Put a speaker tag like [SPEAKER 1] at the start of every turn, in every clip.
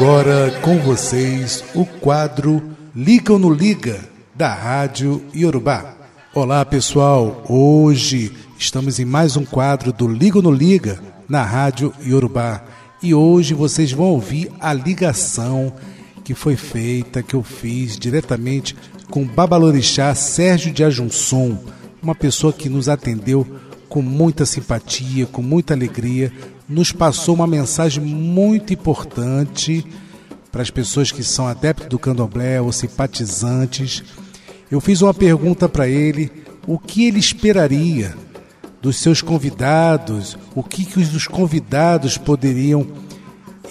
[SPEAKER 1] agora com vocês o quadro Liga ou no Liga da Rádio Yorubá. Olá pessoal, hoje estamos em mais um quadro do Liga ou no Liga na Rádio Yorubá e hoje vocês vão ouvir a ligação que foi feita, que eu fiz diretamente com o Babalorixá Sérgio de Ajunção, uma pessoa que nos atendeu com muita simpatia, com muita alegria, nos passou uma mensagem muito importante para as pessoas que são adeptos do candomblé ou simpatizantes. Eu fiz uma pergunta para ele: o que ele esperaria dos seus convidados, o que, que os convidados poderiam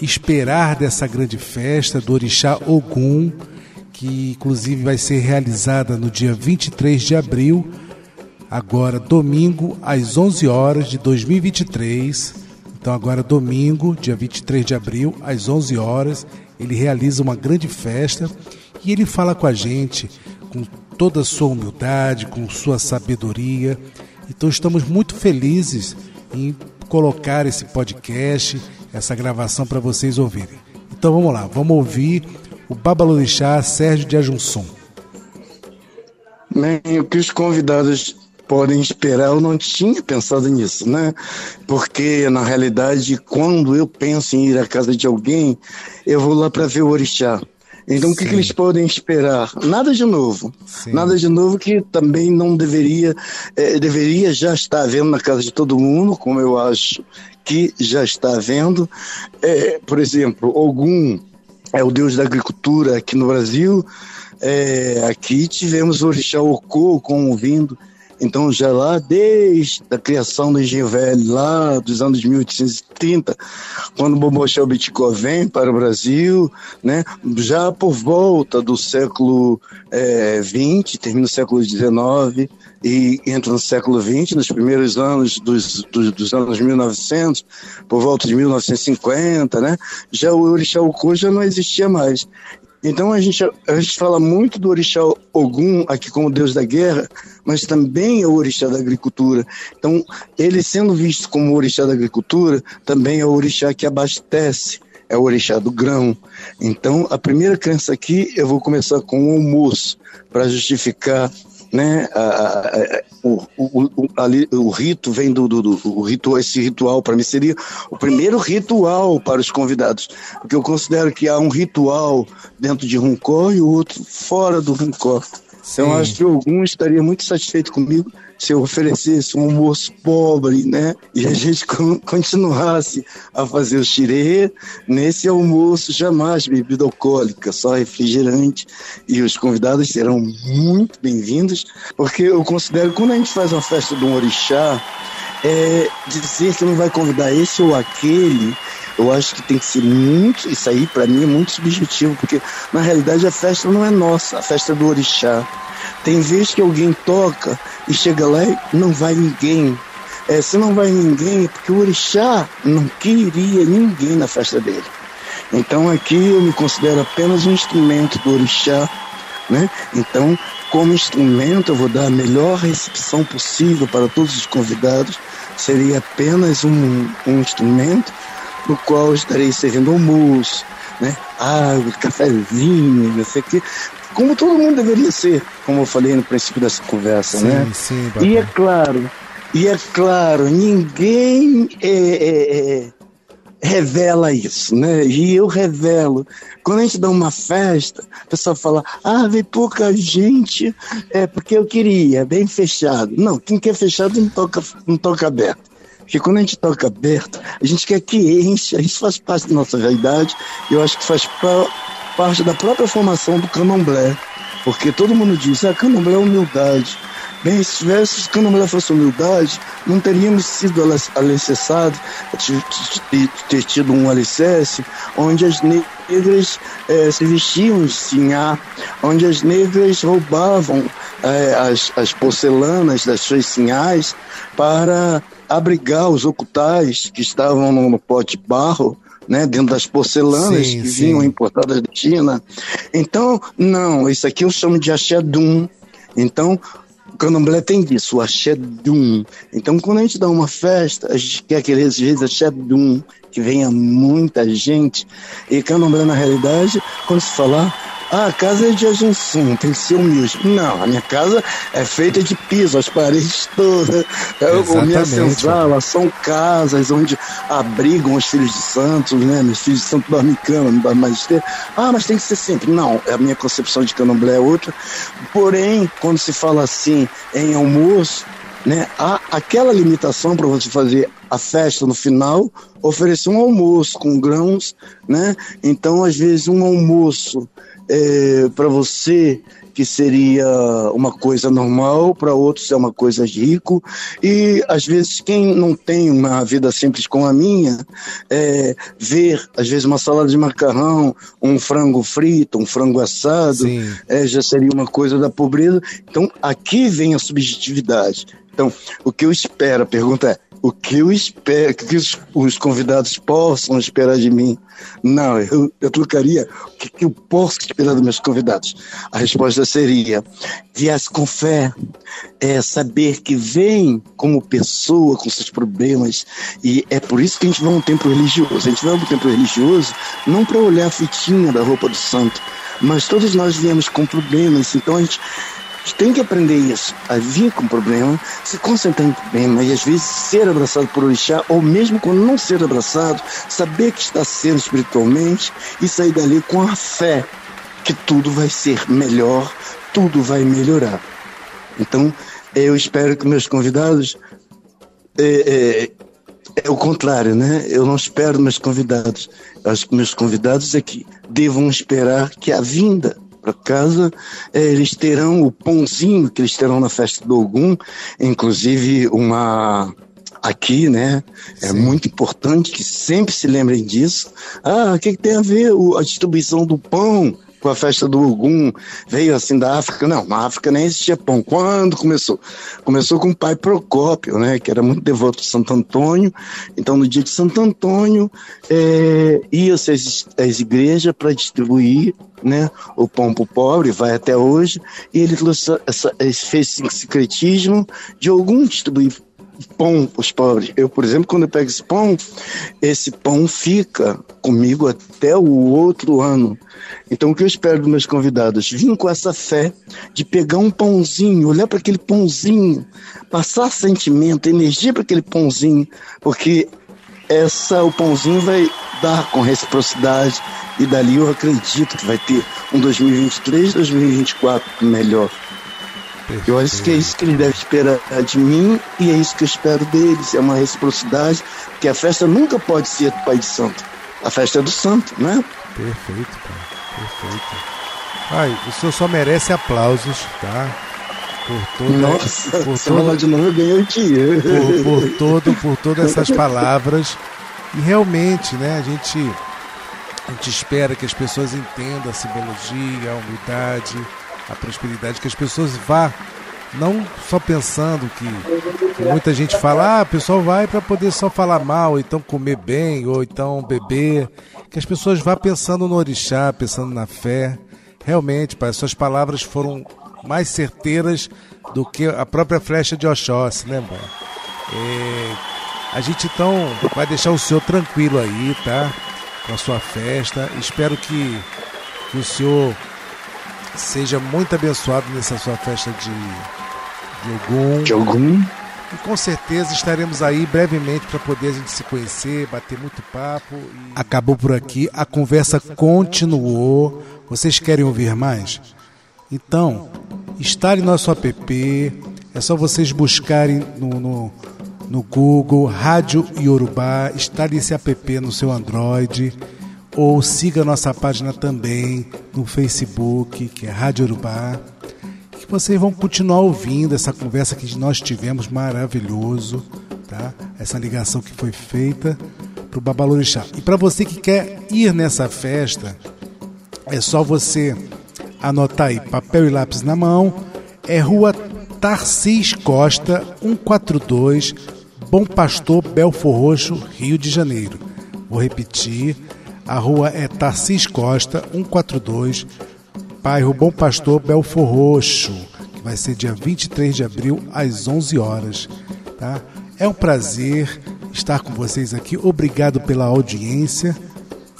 [SPEAKER 1] esperar dessa grande festa do Orixá Ogum, que inclusive vai ser realizada no dia 23 de abril, agora domingo, às 11 horas de 2023. Então, agora domingo, dia 23 de abril, às 11 horas, ele realiza uma grande festa e ele fala com a gente com toda a sua humildade, com sua sabedoria. Então, estamos muito felizes em colocar esse podcast essa gravação para vocês ouvirem. Então vamos lá, vamos ouvir o Babalorixá Sérgio de Ajunção.
[SPEAKER 2] Bem, o que os convidados podem esperar, eu não tinha pensado nisso, né? Porque, na realidade, quando eu penso em ir à casa de alguém, eu vou lá para ver o orixá. Então, Sim. o que, que, eles podem esperar? Nada de novo. Sim. Nada de novo que também não deveria, é, deveria já estar havendo na casa de todo mundo, como eu acho que já está havendo. É, por exemplo, Ogum é o deus da agricultura aqui no Brasil. É, aqui tivemos o Orixá Okô convindo então, já lá desde a criação do Velho, lá dos anos 1830, quando o Bobochel Bitcoin vem para o Brasil, né, já por volta do século XX, é, termina o século XIX e entra no século XX, nos primeiros anos dos, dos, dos, anos 1900, por volta de 1950, né, já o Orixá Okô já não existia mais. Então a gente, a gente fala muito do orixá Ogum aqui como deus da guerra, mas também é o orixá da agricultura. Então, ele sendo visto como o orixá da agricultura, também é o orixá que abastece, é o orixá do grão. Então, a primeira crença aqui, eu vou começar com o almoço, para justificar né? A, a, a, o, o, ali, o rito vem do, do, do o ritual, esse ritual para mim seria o primeiro ritual para os convidados, porque eu considero que há um ritual dentro de Runcó e o outro fora do Runcó. Então acho que algum estaria muito satisfeito comigo se eu oferecesse um almoço pobre, né? E a gente continuasse a fazer o xirê nesse almoço jamais bebida alcoólica, só refrigerante. E os convidados serão muito bem-vindos, porque eu considero que quando a gente faz uma festa de um orixá, é dizer que não vai convidar esse ou aquele eu acho que tem que ser muito, isso aí para mim é muito subjetivo, porque na realidade a festa não é nossa, a festa é do orixá. Tem vezes que alguém toca e chega lá e não vai ninguém. É, se não vai ninguém, é porque o orixá não queria ninguém na festa dele. Então aqui eu me considero apenas um instrumento do orixá, né? Então, como instrumento, eu vou dar a melhor recepção possível para todos os convidados. Seria apenas um, um instrumento no qual estarei servindo almoço, né? água, cafezinho, não sei o quê, como todo mundo deveria ser, como eu falei no princípio dessa conversa, sim, né? Sim, e é claro, e é claro, ninguém é, é, é, revela isso, né? E eu revelo. Quando a gente dá uma festa, o pessoal fala, ah, vem pouca gente, é porque eu queria, bem fechado. Não, quem quer fechado não toca, não toca aberto. Porque quando a gente toca aberto, a gente quer que enche, isso faz parte da nossa realidade, eu acho que faz parte da própria formação do candomblé. Porque todo mundo diz, ah, candomblé é humildade. Bem, se tivesse se candomblé fosse humildade, não teríamos sido alicerçados, ter tido um alicerce onde as negras eh, se vestiam de sinhá, onde as negras roubavam eh, as, as porcelanas das suas sinhás para abrigar os ocultais que estavam no, no pote de barro, né, dentro das porcelanas sim, que sim. vinham importadas da China. Então, não, isso aqui eu chamo de axé dum. Então, O candomblé tem disso, o axé dum. Então, quando a gente dá uma festa, a gente quer que às vezes axé dum, que venha muita gente. E candomblé, na realidade, quando se falar ah, a casa é de Agensim, tem que ser humilde. Não, a minha casa é feita de piso, as paredes todas. A minha senzala são casas onde abrigam os filhos de santos, né? Meus filhos de santo dormem em cama, não dormem mais ter. Ah, mas tem que ser sempre. Não, a minha concepção de candomblé é outra. Porém, quando se fala assim em almoço, né? Há aquela limitação para você fazer a festa no final, oferecer um almoço com grãos, né? Então, às vezes, um almoço é, para você que seria uma coisa normal, para outros é uma coisa rico. E às vezes quem não tem uma vida simples como a minha, é, ver às vezes uma salada de macarrão, um frango frito, um frango assado, é, já seria uma coisa da pobreza. Então aqui vem a subjetividade. Então o que eu espero, a pergunta é o que eu espero, que os, os convidados possam esperar de mim. Não, eu, eu trocaria o que, que eu posso esperar dos meus convidados. A resposta seria: viesse com fé, é saber que vem como pessoa com seus problemas. E é por isso que a gente vai um templo religioso. A gente vai um templo religioso não para olhar a fitinha da roupa do santo, mas todos nós viemos com problemas. Então a gente tem que aprender isso, a vir com problema, se concentrar em problema e às vezes ser abraçado por orixá, ou mesmo quando não ser abraçado, saber que está sendo espiritualmente e sair dali com a fé que tudo vai ser melhor, tudo vai melhorar. Então, eu espero que meus convidados é, é, é o contrário, né? Eu não espero meus convidados. Acho que meus convidados é que devam esperar que a vinda para casa, é, eles terão o pãozinho que eles terão na festa do Ogum, inclusive uma aqui, né? É Sim. muito importante que sempre se lembrem disso. Ah, o que, que tem a ver a distribuição do pão? Com a festa do Ogum, veio assim da África. Não, na África nem existia pão. Quando começou? Começou com o pai Procópio, né, que era muito devoto de Santo Antônio. Então, no dia de Santo Antônio, é, ia-se às, às igrejas para distribuir né, o pão para o pobre, vai até hoje, e ele essa, fez esse secretismo de algum distribuir pão para os pobres. Eu, por exemplo, quando eu pego esse pão, esse pão fica comigo até o outro ano. Então, o que eu espero dos meus convidados? Vim com essa fé de pegar um pãozinho, olhar para aquele pãozinho, passar sentimento, energia para aquele pãozinho, porque essa o pãozinho vai dar com reciprocidade e dali eu acredito que vai ter um 2023, 2024 melhor. Eu acho que é isso que eles devem esperar de mim e é isso que eu espero deles. É uma reciprocidade, que a festa nunca pode ser do Pai de Santo. A festa é do Santo, né?
[SPEAKER 1] Perfeito, cara. Perfeito. Ai, o senhor só merece aplausos, tá?
[SPEAKER 2] Por toda, Nossa, por todo, de novo eu ganhei o dia.
[SPEAKER 1] Por, por, todo, por todas essas palavras. E realmente, né, a gente, a gente espera que as pessoas entendam a simbologia, a humildade, a prosperidade, que as pessoas vá não só pensando que, que muita gente fala, ah, o pessoal vai para poder só falar mal, ou então comer bem, ou então beber, que as pessoas vá pensando no orixá, pensando na fé. Realmente, pai, suas palavras foram mais certeiras do que a própria flecha de Oxóssi, né, mano? É, a gente então vai deixar o senhor tranquilo aí, tá? Com a sua festa. Espero que, que o senhor seja muito abençoado nessa sua festa de, de Ogum.
[SPEAKER 2] De Ogum.
[SPEAKER 1] E com certeza estaremos aí brevemente para poder a gente se conhecer, bater muito papo. E... Acabou por aqui, a conversa continuou. Vocês querem ouvir mais? Então, instale nosso app. É só vocês buscarem no, no, no Google Rádio Yorubá. Instale esse app no seu Android ou siga nossa página também no Facebook, que é Rádio Urubá, que vocês vão continuar ouvindo essa conversa que nós tivemos maravilhoso, tá? Essa ligação que foi feita para o Babalorixá. E para você que quer ir nessa festa, é só você anotar aí, papel e lápis na mão, é Rua Tarcis Costa, 142, Bom Pastor, Belfor Roxo, Rio de Janeiro. Vou repetir, a rua é Tarcis Costa, 142, bairro Bom Pastor, Belfor Roxo. vai ser dia 23 de abril, às 11 horas. Tá? É um prazer estar com vocês aqui. Obrigado pela audiência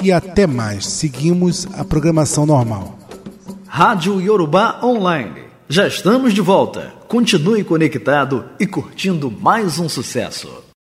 [SPEAKER 1] e até mais. Seguimos a programação normal.
[SPEAKER 3] Rádio Yorubá Online. Já estamos de volta. Continue conectado e curtindo mais um sucesso.